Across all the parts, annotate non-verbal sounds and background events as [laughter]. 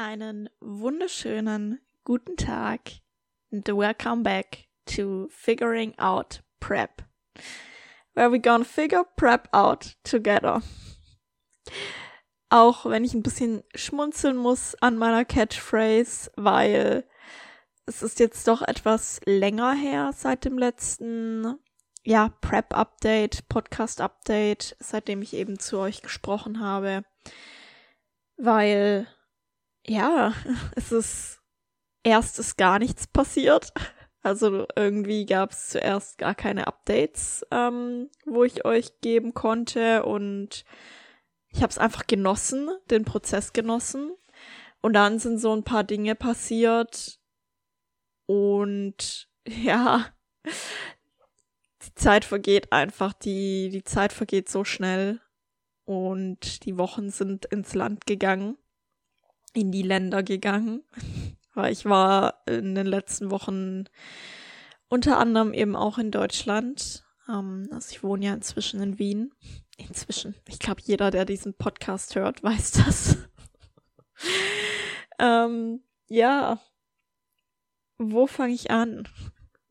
Einen wunderschönen guten Tag and welcome back to Figuring Out Prep, where we gonna figure Prep out together. Auch wenn ich ein bisschen schmunzeln muss an meiner Catchphrase, weil es ist jetzt doch etwas länger her seit dem letzten ja, Prep-Update, Podcast-Update, seitdem ich eben zu euch gesprochen habe, weil ja, [laughs] es ist erst ist gar nichts passiert. [laughs] Also irgendwie gab es zuerst gar keine Updates, ähm, wo ich euch geben konnte und ich habe es einfach genossen, den Prozess genossen. Und dann sind so ein paar Dinge passiert und [laughs] ja, die Zeit vergeht einfach, die, die Zeit vergeht so schnell und die Wochen sind ins Land gegangen in die Länder gegangen, weil ich war in den letzten Wochen unter anderem eben auch in Deutschland. Ähm, also ich wohne ja inzwischen in Wien. Inzwischen. Ich glaube, jeder, der diesen Podcast hört, [laughs] weiß das. ähm, ja. Wo fange ich an?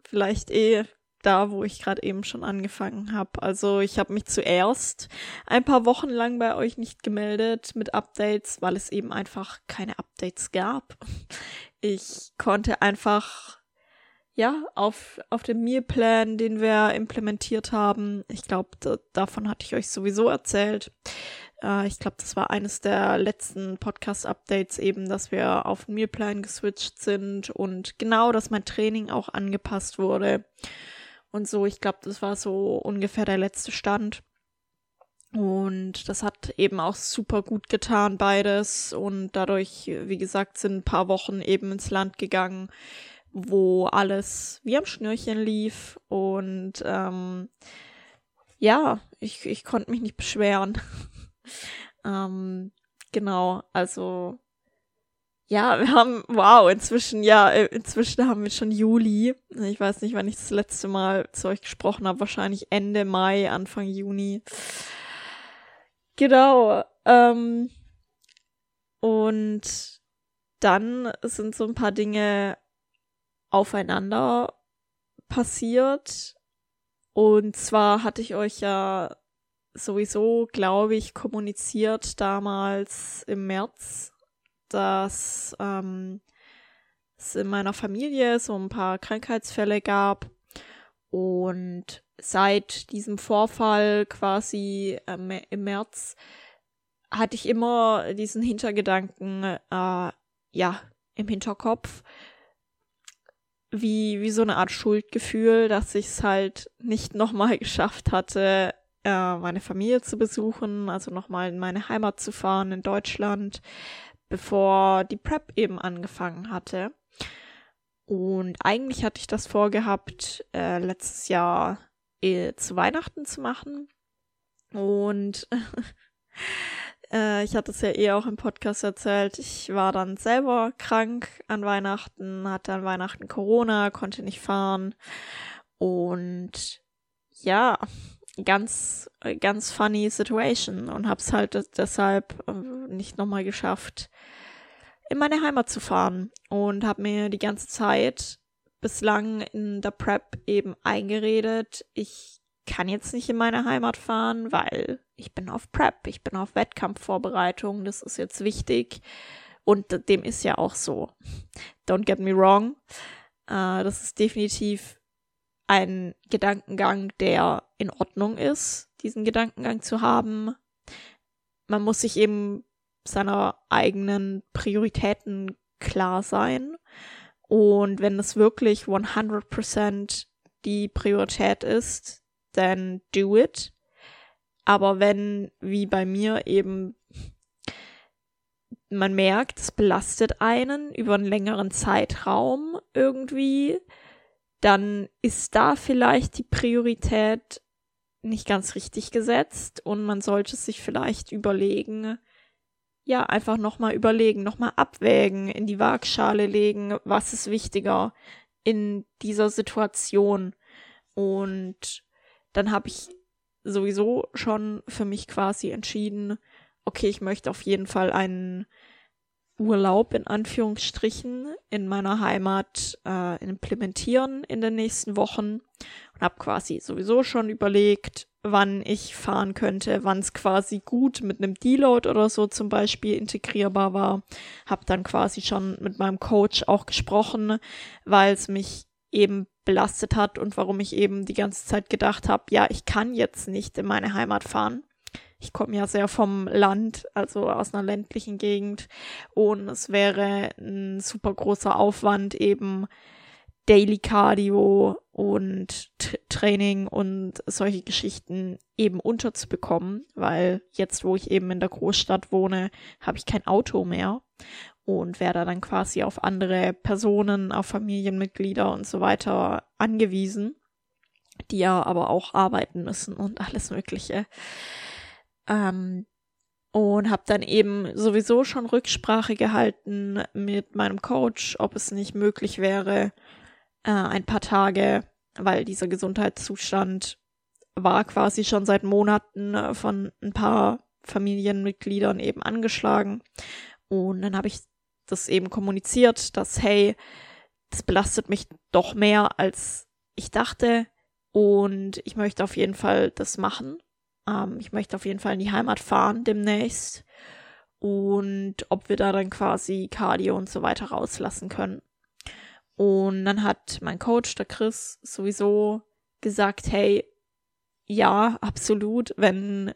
Vielleicht eh da, wo ich gerade eben schon angefangen habe. Also ich habe mich zuerst ein paar Wochen lang bei euch nicht gemeldet mit Updates, weil es eben einfach keine Updates gab. Ich konnte einfach ja auf auf dem Mealplan, den wir implementiert haben. Ich glaube, da, davon hatte ich euch sowieso erzählt. Äh, ich glaube, das war eines der letzten Podcast-Updates eben, dass wir auf den Mealplan geswitcht sind und genau, dass mein Training auch angepasst wurde und so. Ich glaube, das war so ungefähr der letzte Stand. Und das hat eben auch super gut getan, beides. Und dadurch, wie gesagt, sind ein paar Wochen eben ins Land gegangen, wo alles wie am Schnürchen lief. Und ähm, ja, ich, ich konnte mich nicht beschweren. [laughs] ähm, genau, also ja, wir haben, wow, inzwischen, ja, äh, inzwischen haben wir schon Juli. Ich weiß nicht, wann ich das letzte Mal zu euch gesprochen habe. Wahrscheinlich Ende Mai, Anfang Juni. Genau. Ähm, und dann sind so ein paar Dinge aufeinander passiert. Und zwar hatte ich euch ja sowieso, glaube ich, kommuniziert damals im März dass ähm, es in meiner Familie so ein paar Krankheitsfälle gab. Und seit diesem Vorfall quasi ähm, im März hatte ich immer diesen Hintergedanken, äh, ja, im Hinterkopf, wie, wie so eine Art Schuldgefühl, dass ich es halt nicht nochmal [laughs] geschafft hatte, äh, meine Familie zu besuchen, also nochmal in meine Heimat zu fahren in Deutschland, bevor die Prep eben angefangen hatte. Und eigentlich hatte ich das vorgehabt, äh, letztes Jahr äh, zu Weihnachten zu machen. Und [laughs] äh, ich hatte es ja eh auch im Podcast erzählt. Ich war dann selber krank an Weihnachten, hatte an Weihnachten Corona, konnte nicht fahren. Und ja, ganz, ganz funny Situation und hab's halt deshalb äh, nicht nochmal geschafft, in meine Heimat zu fahren und hab mir die ganze Zeit bislang in der Prep eben eingeredet, ich kann jetzt nicht in meine Heimat fahren, weil ich bin auf Prep, ich bin auf Wettkampfvorbereitung, das ist jetzt wichtig und dem ist ja auch so. Don't get me wrong, äh, das ist definitiv ein Gedankengang, der in Ordnung ist, diesen Gedankengang zu haben. Man muss sich eben seiner eigenen Prioritäten klar sein. Und wenn es wirklich 100% die Priorität ist, dann do it. Aber wenn, wie bei mir eben, man merkt, es belastet einen über einen längeren Zeitraum irgendwie, dann ist da vielleicht die Priorität nicht ganz richtig gesetzt und man sollte sich vielleicht überlegen, ja, einfach nochmal überlegen, nochmal abwägen, in die Waagschale legen, was ist wichtiger in dieser Situation. Und dann habe ich sowieso schon für mich quasi entschieden, okay, ich möchte auf jeden Fall einen Urlaub in Anführungsstrichen in meiner Heimat äh, implementieren in den nächsten Wochen und habe quasi sowieso schon überlegt, wann ich fahren könnte, wann es quasi gut mit einem Deload oder so zum Beispiel integrierbar war. Habe dann quasi schon mit meinem Coach auch gesprochen, weil es mich eben belastet hat und warum ich eben die ganze Zeit gedacht habe, ja, ich kann jetzt nicht in meine Heimat fahren. Ich komme ja sehr vom Land, also aus einer ländlichen Gegend und es wäre ein super großer Aufwand eben Daily Cardio und T Training und solche Geschichten eben unterzubekommen, weil jetzt, wo ich eben in der Großstadt wohne, habe ich kein Auto mehr und werde dann quasi auf andere Personen, auf Familienmitglieder und so weiter angewiesen, die ja aber auch arbeiten müssen und alles Mögliche. Ähm, und habe dann eben sowieso schon Rücksprache gehalten mit meinem Coach, ob es nicht möglich wäre, äh, ein paar Tage, weil dieser Gesundheitszustand war quasi schon seit Monaten äh, von ein paar Familienmitgliedern eben angeschlagen. Und dann habe ich das eben kommuniziert, dass, hey, das belastet mich doch mehr, als ich dachte. Und ich möchte auf jeden Fall das machen. Ähm, ich möchte auf jeden Fall in die Heimat fahren demnächst. Und ob wir da dann quasi Cardio und so weiter rauslassen können. Und dann hat mein Coach, der Chris, sowieso gesagt, hey, ja, absolut, wenn,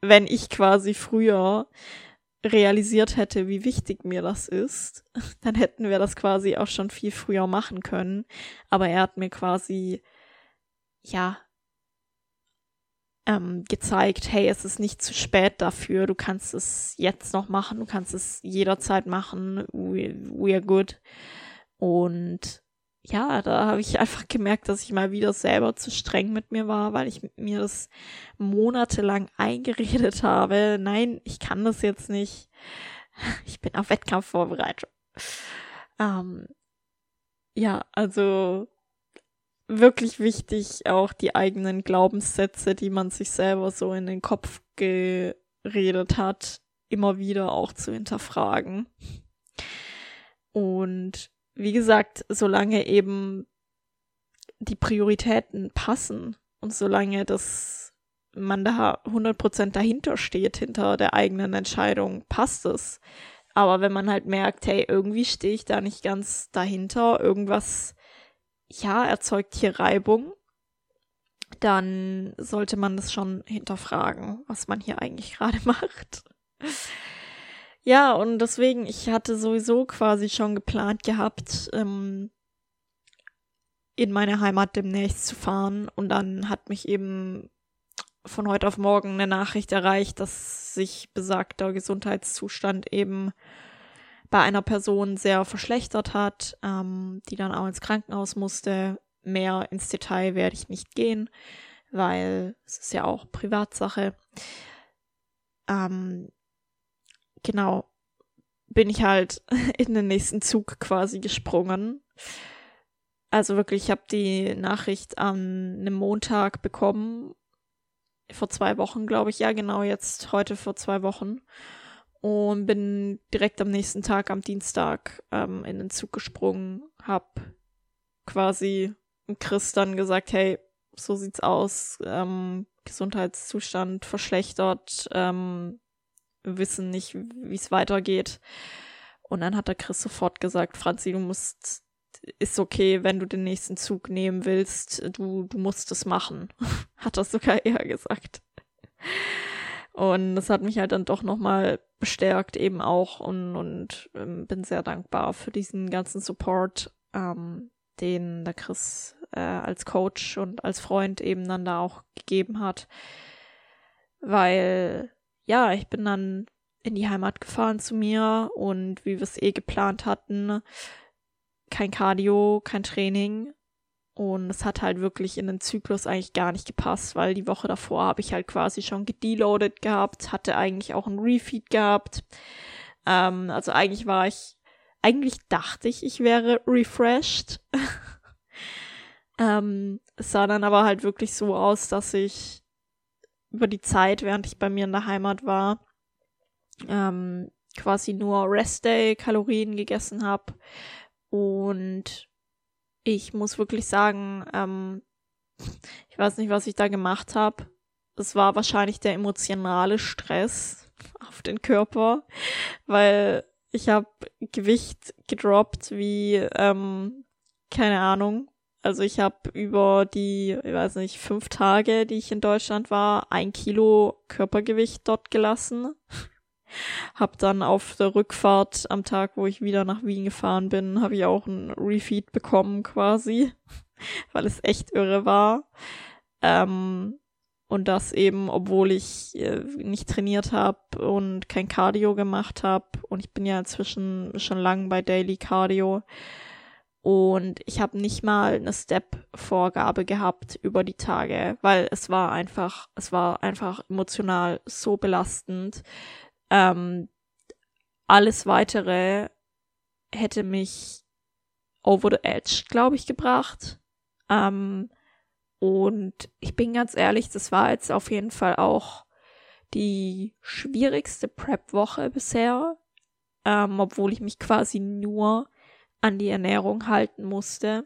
wenn ich quasi früher realisiert hätte, wie wichtig mir das ist, [laughs] dann hätten wir das quasi auch schon viel früher machen können. Aber er hat mir quasi, ja, ähm, gezeigt, hey, es ist nicht zu spät dafür, du kannst es jetzt noch machen, du kannst es jederzeit machen, we, we are good. Und ja, da habe ich einfach gemerkt, dass ich mal wieder selber zu streng mit mir war, weil ich mir das monatelang eingeredet habe. Nein, ich kann das jetzt nicht. [laughs] Ich bin auf Wettkampfvorbereitung. Ähm, ja, also wirklich wichtig, auch die eigenen Glaubenssätze, die man sich selber so in den Kopf geredet hat, immer wieder auch zu hinterfragen. Und wie gesagt, solange eben die Prioritäten passen und solange das man da 100% dahinter steht, hinter der eigenen Entscheidung, passt es. Aber wenn man halt merkt, hey, irgendwie stehe ich da nicht ganz dahinter, irgendwas, ja, erzeugt hier Reibung, dann sollte man das schon hinterfragen, was man hier eigentlich gerade [laughs] macht. Ja, und deswegen, ich hatte sowieso quasi schon geplant gehabt, ähm, in meine Heimat demnächst zu fahren. Und dann hat mich eben von heute auf morgen eine Nachricht erreicht, dass sich besagter Gesundheitszustand eben bei einer Person sehr verschlechtert hat, ähm, die dann auch ins Krankenhaus musste. Mehr ins Detail werde ich nicht gehen, weil es ist ja auch Privatsache. Ähm, genau, bin ich halt [laughs] in den nächsten Zug quasi gesprungen. Also wirklich, ich habe die Nachricht an einem Montag bekommen. Vor zwei Wochen, glaube ich. Ja, genau, jetzt heute vor zwei Wochen. Und bin direkt am nächsten Tag, am Dienstag, ähm, in den Zug gesprungen. Hab quasi Chris dann gesagt, hey, so sieht's aus. Ähm, Gesundheitszustand verschlechtert. Ähm, wissen nicht, wie es weitergeht. Und dann hat der Chris sofort gesagt, Franzi, du musst, ist okay, wenn du den nächsten Zug nehmen willst, du, du musst es machen. [laughs] hat er sogar eher gesagt. Und das hat mich halt dann doch nochmal bestärkt eben auch und, und ähm, bin sehr dankbar für diesen ganzen Support, ähm, den der Chris äh, als Coach und als Freund eben dann da auch gegeben hat. Weil ja, ich bin dann in die Heimat gefahren zu mir und wie wir es eh geplant hatten, kein Cardio, kein Training. Und es hat halt wirklich in den Zyklus eigentlich gar nicht gepasst, weil die Woche davor habe ich halt quasi schon gedeloadet gehabt, hatte eigentlich auch ein Refeed gehabt. Ähm, also eigentlich war ich, eigentlich dachte ich, ich wäre refreshed. [laughs] ähm, es sah dann aber halt wirklich so aus, dass ich über die Zeit, während ich bei mir in der Heimat war, ähm, quasi nur Rest-Day-Kalorien gegessen habe. Und ich muss wirklich sagen, ähm, ich weiß nicht, was ich da gemacht habe. Es war wahrscheinlich der emotionale Stress auf den Körper, weil ich habe Gewicht gedroppt wie, ähm, keine Ahnung. Also ich habe über die, ich weiß nicht, fünf Tage, die ich in Deutschland war, ein Kilo Körpergewicht dort gelassen. Hab dann auf der Rückfahrt am Tag, wo ich wieder nach Wien gefahren bin, habe ich auch ein Refeed bekommen quasi, [laughs] weil es echt irre war. Ähm, und das eben, obwohl ich äh, nicht trainiert habe und kein Cardio gemacht habe. Und ich bin ja inzwischen schon lang bei Daily Cardio. Und ich habe nicht mal eine Step-Vorgabe gehabt über die Tage, weil es war einfach, es war einfach emotional so belastend. Ähm, alles weitere hätte mich over the edge, glaube ich, gebracht. Ähm, und ich bin ganz ehrlich, das war jetzt auf jeden Fall auch die schwierigste Prep-Woche bisher, ähm, obwohl ich mich quasi nur an die Ernährung halten musste.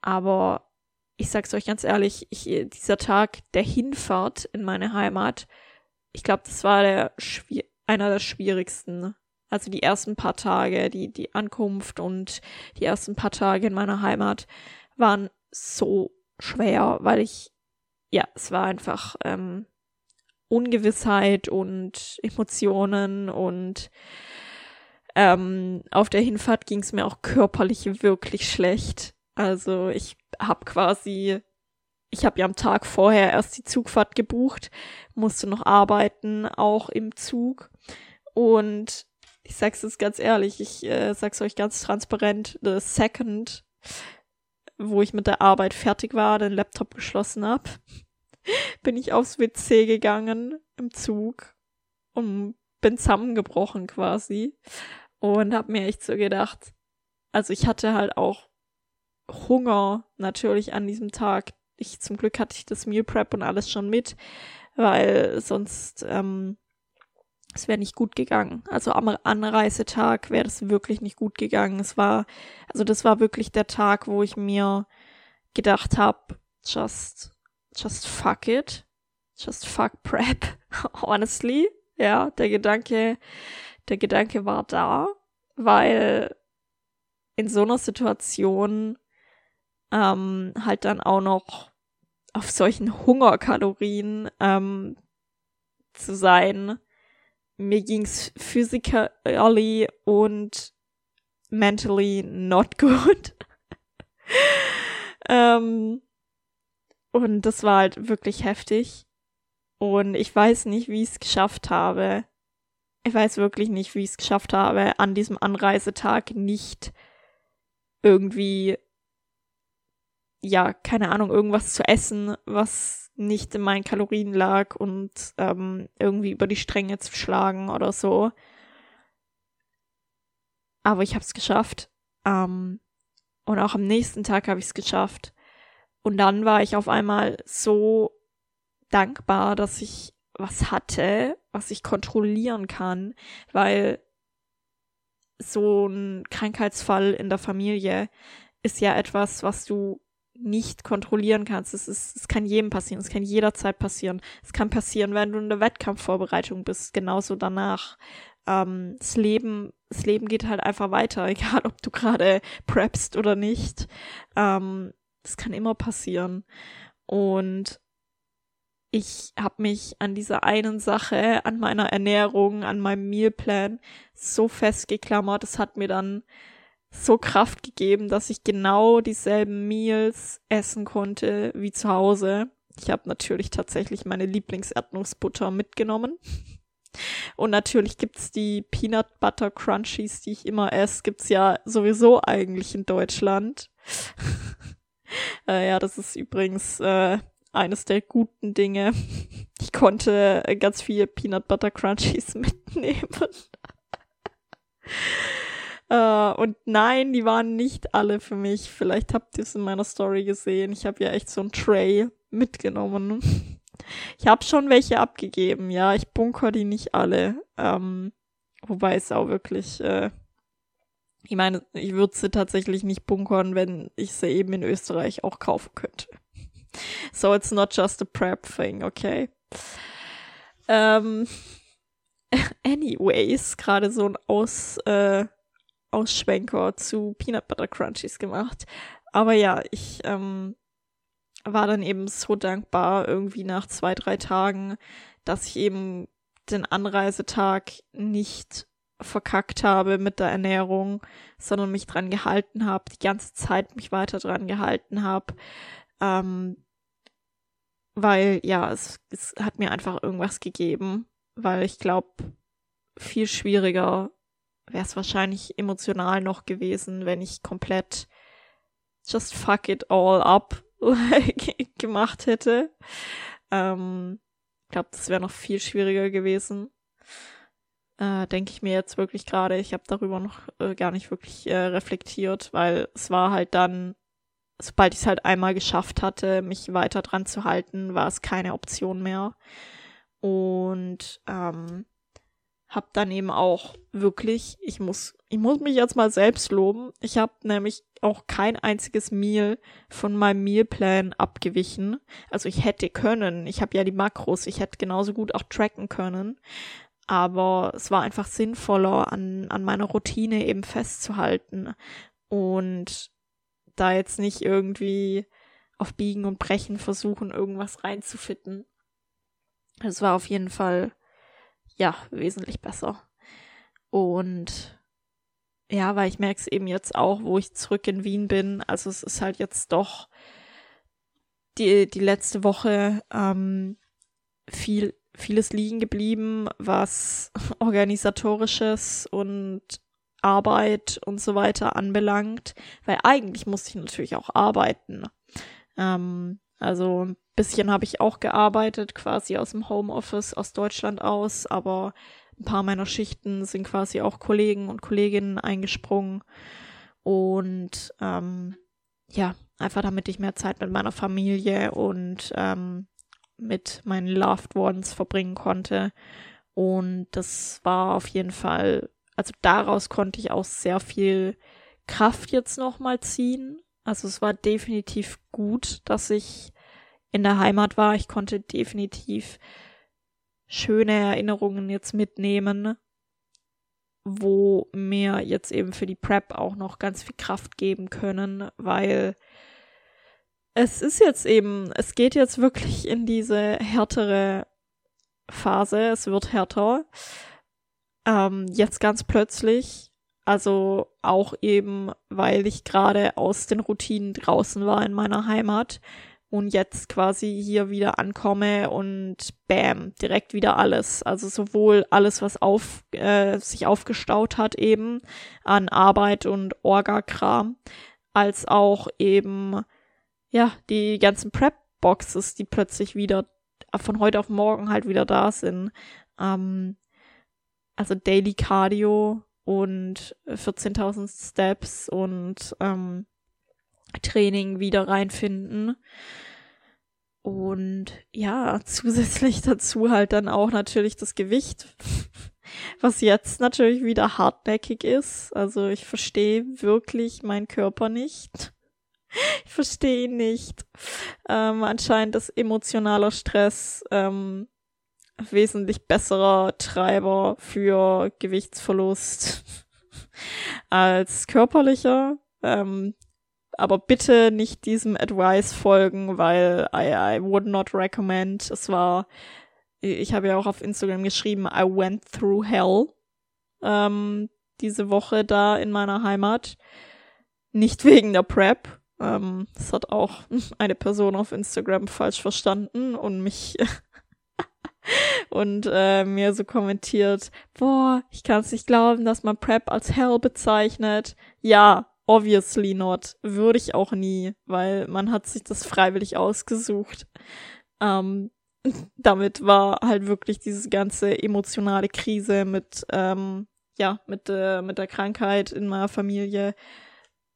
Aber ich sag's euch ganz ehrlich, ich, dieser Tag der Hinfahrt in meine Heimat, ich glaube, das war der einer der schwierigsten. Also die ersten paar Tage, die, die Ankunft und die ersten paar Tage in meiner Heimat waren so schwer, weil ich, ja, es war einfach ähm, Ungewissheit und Emotionen und ähm, auf der Hinfahrt ging es mir auch körperlich wirklich schlecht. Also ich habe quasi, ich habe ja am Tag vorher erst die Zugfahrt gebucht, musste noch arbeiten, auch im Zug. Und ich sag's jetzt ganz ehrlich, ich äh, sag's euch ganz transparent, the second wo ich mit der Arbeit fertig war, den Laptop geschlossen habe, [laughs] bin ich aufs WC gegangen im Zug und bin zusammengebrochen quasi und habe mir echt so gedacht, also ich hatte halt auch Hunger natürlich an diesem Tag. Ich zum Glück hatte ich das Meal Prep und alles schon mit, weil sonst ähm, es wäre nicht gut gegangen. Also am Anreisetag wäre das wirklich nicht gut gegangen. Es war, also das war wirklich der Tag, wo ich mir gedacht habe, just, just fuck it. Just fuck prep. [laughs] Honestly. Ja, der Gedanke, der Gedanke war da, weil in so einer Situation ähm, halt dann auch noch auf solchen Hungerkalorien ähm, zu sein, mir ging's physically und mentally not good. [laughs] ähm, und das war halt wirklich heftig. Und ich weiß nicht, wie ich es geschafft habe. Ich weiß wirklich nicht, wie ich es geschafft habe, an diesem Anreisetag nicht irgendwie, ja, keine Ahnung, irgendwas zu essen, was nicht in meinen Kalorien lag und ähm, irgendwie über die Stränge zu schlagen oder so. Aber ich habe es geschafft. Ähm, und auch am nächsten Tag habe ich es geschafft. Und dann war ich auf einmal so dankbar, dass ich was hatte, was ich kontrollieren kann, weil so ein Krankheitsfall in der Familie ist ja etwas, was du nicht kontrollieren kannst. Es, ist, es kann jedem passieren, es kann jederzeit passieren. Es kann passieren, wenn du in der Wettkampfvorbereitung bist, genauso danach. Ähm, das Leben, das Leben geht halt einfach weiter, [laughs] egal ob du gerade preppst oder nicht. Ähm, das kann immer passieren. Und ich habe mich an dieser einen Sache, an meiner Ernährung, an meinem Mealplan so festgeklammert. Es hat mir dann so Kraft gegeben, dass ich genau dieselben Meals essen konnte wie zu Hause. Ich habe natürlich tatsächlich meine Lieblingserdnussbutter mitgenommen. Und natürlich gibt's die Peanut Butter Crunchies, die ich immer esse, gibt's ja sowieso eigentlich in Deutschland. [laughs] äh, ja, das ist übrigens äh, eines der guten Dinge. Ich konnte ganz viele Peanut Butter Crunchies [laughs] mitnehmen. Uh, und nein, die waren nicht alle für mich. Vielleicht habt ihr es in meiner Story gesehen. Ich habe ja echt so ein Tray mitgenommen. Ich habe schon welche abgegeben, ja. Ich bunker die nicht alle. Ähm, Wobei es auch wirklich, äh, ich meine, ich würde sie tatsächlich nicht bunkern, wenn ich sie eben in Österreich auch kaufen könnte. So it's not just a prep thing, okay? Ähm, [laughs] anyways, gerade so ein Aus, äh, Ausschwenker zu Peanut Butter Crunchies gemacht. Aber ja, ich ähm, war dann eben so dankbar irgendwie nach zwei, drei Tagen, dass ich eben den Anreisetag nicht verkackt habe mit der Ernährung, sondern mich dran gehalten habe, die ganze Zeit mich weiter dran gehalten habe. Ähm, weil ja, es, es hat mir einfach irgendwas gegeben, weil ich glaube, viel schwieriger wäre es wahrscheinlich emotional noch gewesen, wenn ich komplett just fuck it all up [laughs] gemacht hätte. Ähm, ich glaube, das wäre noch viel schwieriger gewesen. Äh, Denke ich mir jetzt wirklich gerade. Ich habe darüber noch äh, gar nicht wirklich äh, reflektiert, weil es war halt dann, sobald ich es halt einmal geschafft hatte, mich weiter dran zu halten, war es keine Option mehr. Und ähm, hab dann eben auch wirklich, ich muss, ich muss mich jetzt mal selbst loben. Ich habe nämlich auch kein einziges Meal von meinem Mealplan abgewichen. Also ich hätte können, ich habe ja die Makros, ich hätte genauso gut auch tracken können. Aber es war einfach sinnvoller, an, an meiner Routine eben festzuhalten und da jetzt nicht irgendwie auf Biegen und Brechen versuchen, irgendwas reinzufitten. Es war auf jeden Fall ja, wesentlich besser. Und ja, weil ich merke es eben jetzt auch, wo ich zurück in Wien bin. Also es ist halt jetzt doch die, die letzte Woche ähm, viel, vieles liegen geblieben, was [laughs] organisatorisches und Arbeit und so weiter anbelangt, weil eigentlich musste ich natürlich auch arbeiten. Ähm, also ein bisschen habe ich auch gearbeitet, quasi aus dem Homeoffice, aus Deutschland aus, aber ein paar meiner Schichten sind quasi auch Kollegen und Kolleginnen eingesprungen. Und ähm, ja, einfach damit ich mehr Zeit mit meiner Familie und ähm, mit meinen Loved Ones verbringen konnte. Und das war auf jeden Fall, also daraus konnte ich auch sehr viel Kraft jetzt nochmal ziehen. Also es war definitiv gut, dass ich in der Heimat war. Ich konnte definitiv schöne Erinnerungen jetzt mitnehmen, wo mir jetzt eben für die Prep auch noch ganz viel Kraft geben können, weil es ist jetzt eben, es geht jetzt wirklich in diese härtere Phase, es wird härter. Ähm, jetzt ganz plötzlich, also auch eben, weil ich gerade aus den Routinen draußen war in meiner Heimat, und jetzt quasi hier wieder ankomme und bam, direkt wieder alles. Also sowohl alles, was auf, äh, sich aufgestaut hat eben an Arbeit und Orga-Kram, als auch eben, ja, die ganzen Prep-Boxes, die plötzlich wieder von heute auf morgen halt wieder da sind. Ähm, also Daily Cardio und 14.000 Steps und ähm, Training wieder reinfinden. Und ja, zusätzlich dazu halt dann auch natürlich das Gewicht, [laughs] was jetzt natürlich wieder hartnäckig ist. Also ich verstehe wirklich meinen Körper nicht. [laughs] Ich verstehe ihn nicht. Ähm, anscheinend ist emotionaler Stress ähm, wesentlich besserer Treiber für Gewichtsverlust [laughs] als körperlicher. Ähm, aber bitte nicht diesem Advice folgen, weil I, I would not recommend. Es war, ich habe ja auch auf Instagram geschrieben, I went through hell ähm, diese Woche da in meiner Heimat. Nicht wegen der Prep. Ähm, das hat auch [laughs] eine Person auf Instagram falsch verstanden und mich und äh, mir so kommentiert, boah, ich kann es nicht glauben, dass man Prep als Hell bezeichnet. Ja, Obviously not. Würde ich auch nie, weil man hat sich das freiwillig ausgesucht. Ähm, [laughs] damit war halt wirklich diese ganze emotionale Krise mit, ähm, ja, mit, äh, mit der Krankheit in meiner Familie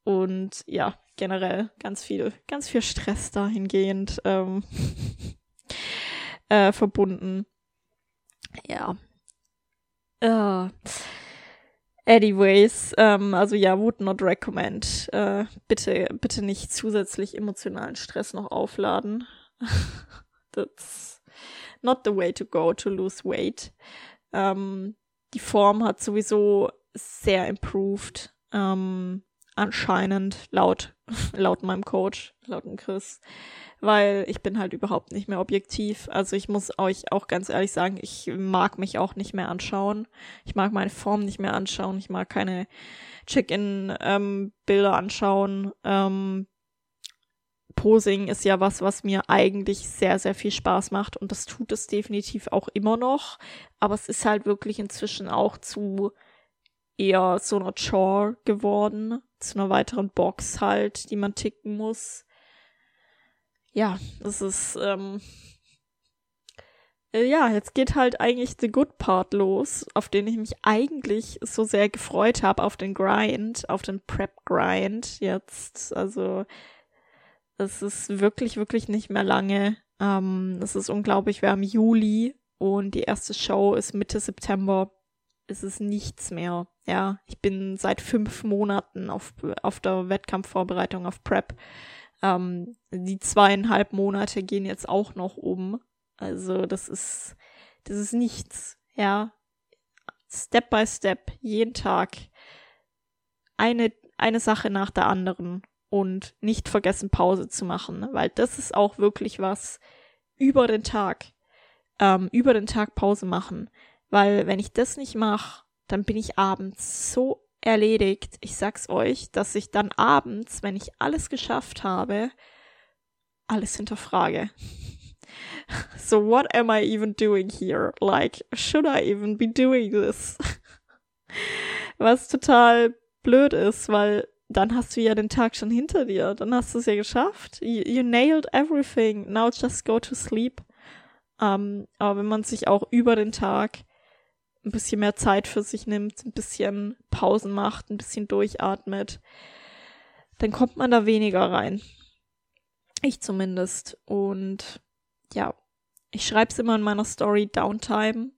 und ja, generell ganz viel, ganz viel Stress dahingehend ähm, [laughs] äh, verbunden. Ja. Äh, Anyways, ähm, also ja, would not recommend. Äh, bitte, bitte nicht zusätzlich emotionalen Stress noch aufladen. [laughs] That's not the way to go to lose weight. Ähm, die Form hat sowieso sehr improved. Ähm, anscheinend laut, [laughs] laut meinem Coach, laut dem Chris weil ich bin halt überhaupt nicht mehr objektiv. Also ich muss euch auch ganz ehrlich sagen, ich mag mich auch nicht mehr anschauen. Ich mag meine Form nicht mehr anschauen. Ich mag keine Check-in-Bilder ähm, anschauen. Ähm, Posing ist ja was, was mir eigentlich sehr, sehr viel Spaß macht und das tut es definitiv auch immer noch. Aber es ist halt wirklich inzwischen auch zu eher so einer Chore geworden, zu einer weiteren Box halt, die man ticken muss ja, das ist, ähm, äh, ja, jetzt geht halt eigentlich the good part los, auf den ich mich eigentlich so sehr gefreut habe, auf den Grind, auf den Prep-Grind jetzt. Also, es ist wirklich, wirklich nicht mehr lange. Ähm, es ist unglaublich, wir haben Juli und die erste Show ist Mitte September. Es ist nichts mehr. Ja, ich bin seit fünf Monaten auf, auf der Wettkampfvorbereitung auf Prep. Ähm, die zweieinhalb Monate gehen jetzt auch noch um. Also das ist, das ist nichts, ja. Step by Step, jeden Tag. Eine, eine Sache nach der anderen. Und nicht vergessen Pause zu machen, weil das ist auch wirklich was über den Tag, ähm, über den Tag Pause machen, weil wenn ich das nicht mache, dann bin ich abends so erledigt. Ich sag's euch, dass ich dann abends, wenn ich alles geschafft habe, alles hinterfrage. [laughs] so what am I even doing here? Like, should I even be doing this? [laughs] Was total blöd ist, weil dann hast du ja den Tag schon hinter dir. Dann hast du es ja geschafft. You, you, nailed everything. Now just go to sleep. Um, ähm, aber wenn man sich auch über den Tag ein bisschen mehr Zeit für sich nimmt, ein bisschen Pausen macht, ein bisschen durchatmet, dann kommt man da weniger rein. Ich zumindest. Und ja, ich schreibe es immer in meiner Story Downtime,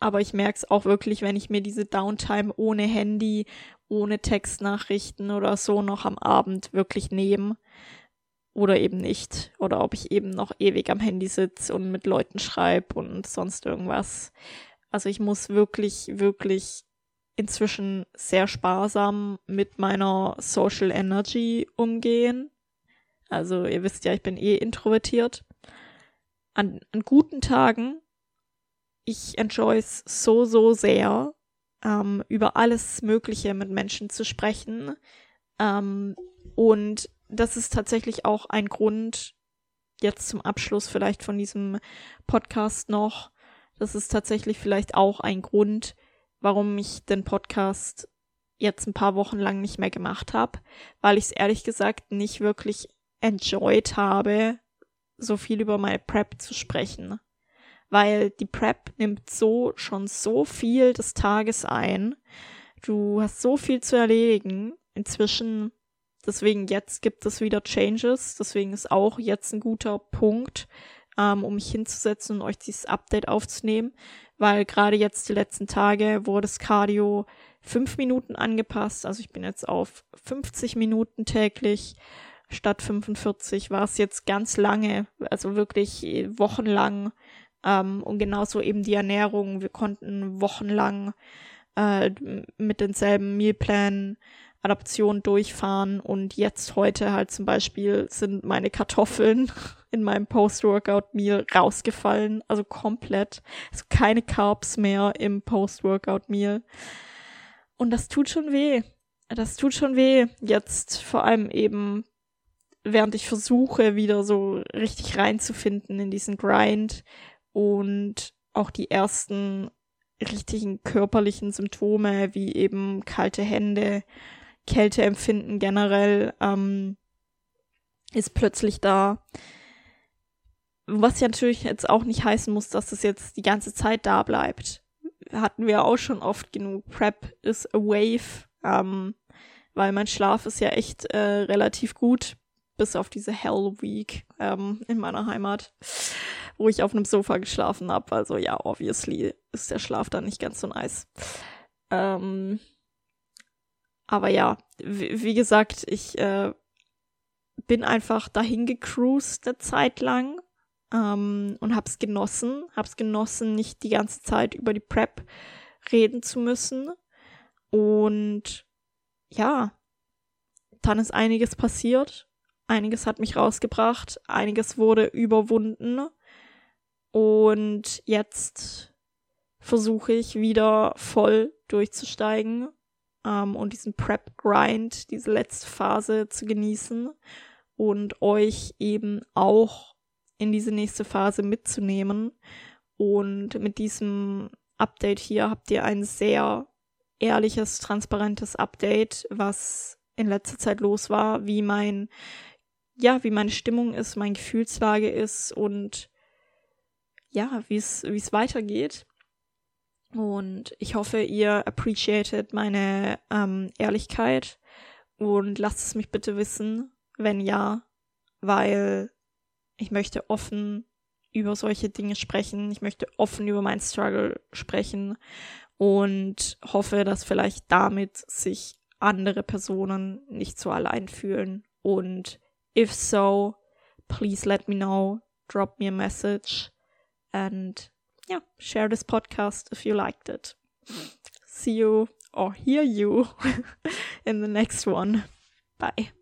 aber ich merke es auch wirklich, wenn ich mir diese Downtime ohne Handy, ohne Textnachrichten oder so noch am Abend wirklich nehme oder eben nicht. Oder ob ich eben noch ewig am Handy sitze und mit Leuten schreibe und sonst irgendwas. Also ich muss wirklich, wirklich inzwischen sehr sparsam mit meiner Social Energy umgehen. Also ihr wisst ja, ich bin eh introvertiert. An, an guten Tagen, ich enjoy es so, so sehr, ähm, über alles Mögliche mit Menschen zu sprechen. Ähm, und das ist tatsächlich auch ein Grund, jetzt zum Abschluss vielleicht von diesem Podcast noch, das ist tatsächlich vielleicht auch ein Grund, warum ich den Podcast jetzt ein paar Wochen lang nicht mehr gemacht habe, weil ich es ehrlich gesagt nicht wirklich enjoyed habe, so viel über meine Prep zu sprechen. Weil die Prep nimmt so schon so viel des Tages ein. Du hast so viel zu erledigen. Inzwischen, deswegen jetzt gibt es wieder Changes. Deswegen ist auch jetzt ein guter Punkt, ähm, um mich hinzusetzen und euch dieses Update aufzunehmen, weil gerade jetzt die letzten Tage wurde das Cardio fünf Minuten angepasst. Also ich bin jetzt auf 50 Minuten täglich statt 45 war es jetzt ganz lange, also wirklich wochenlang. Ähm, und genauso eben die Ernährung. Wir konnten wochenlang äh, mit denselben Mealplan Adaption durchfahren und jetzt heute halt zum Beispiel sind meine Kartoffeln [laughs] in meinem Post-Workout-Meal rausgefallen, also komplett. Also keine Carbs mehr im Post-Workout-Meal. Und das tut schon weh. Das tut schon weh. Jetzt vor allem eben, während ich versuche, wieder so richtig reinzufinden in diesen Grind und auch die ersten richtigen körperlichen Symptome, wie eben kalte Hände, Kälteempfinden generell ähm, ist plötzlich da. Was ja natürlich jetzt auch nicht heißen muss, dass das jetzt die ganze Zeit da bleibt. Hatten wir auch schon oft genug. Prep is a wave, ähm, weil mein Schlaf ist ja echt äh, relativ gut, bis auf diese Hell Week ähm, in meiner Heimat, wo ich auf einem Sofa geschlafen habe. Also ja, obviously ist der Schlaf dann nicht ganz so nice. Ähm, aber ja, wie, wie gesagt, ich äh, bin einfach dahin gecruised eine Zeit lang ähm, und hab's genossen. Hab's genossen, nicht die ganze Zeit über die Prep reden zu müssen. Und ja, dann ist einiges passiert. Einiges hat mich rausgebracht. Einiges wurde überwunden. Und jetzt versuche ich wieder voll durchzusteigen ähm, und diesen Prep-Grind, diese letzte Phase zu genießen und euch eben auch in diese nächste Phase mitzunehmen. Und mit diesem Update hier habt ihr ein sehr ehrliches, transparentes Update, was in letzter Zeit los war, wie mein, ja, wie meine Stimmung ist, meine Gefühlslage ist und ja, wie es, wie es weitergeht. Und ich hoffe, ihr appreciated meine ähm, Ehrlichkeit und lasst es mich bitte wissen, wenn ja, weil ich möchte offen über solche Dinge sprechen. Ich möchte offen über meinen Struggle sprechen und hoffe, dass vielleicht damit sich andere Personen nicht so allein fühlen. Und if so, please let me know. Drop me a message and yeah, share this podcast if you liked it. See you or hear you [laughs] in the next one. Bye.